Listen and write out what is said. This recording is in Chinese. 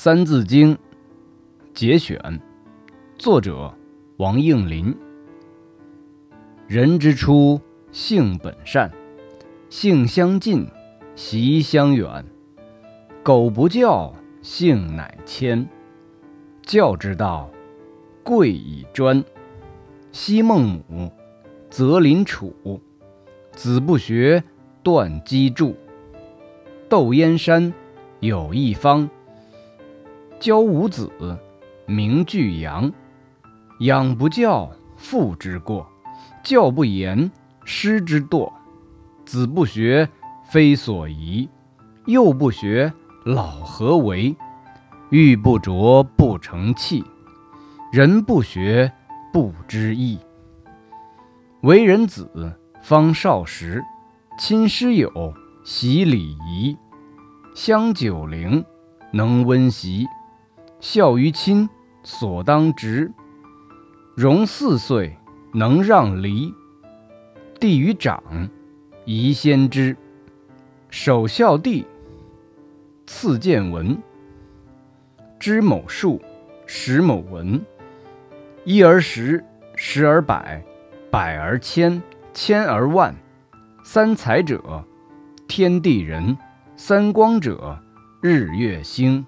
三字经》节选，作者王应麟。人之初，性本善，性相近，习相远。苟不教，性乃迁。教之道，贵以专。昔孟母，择邻处，子不学，断机杼。窦燕山有一方。教五子，名俱扬。养不教，父之过；教不严，师之惰。子不学，非所宜；幼不学，老何为？玉不琢，不成器；人不学，不知义。为人子，方少时，亲师友，习礼仪，香九龄，能温席。孝于亲，所当执；融四岁，能让梨。弟于长，宜先知。首孝弟，次见闻。知某数，识某文。一而十，十而百，百而千，千而万。三才者，天地人；三光者，日月星。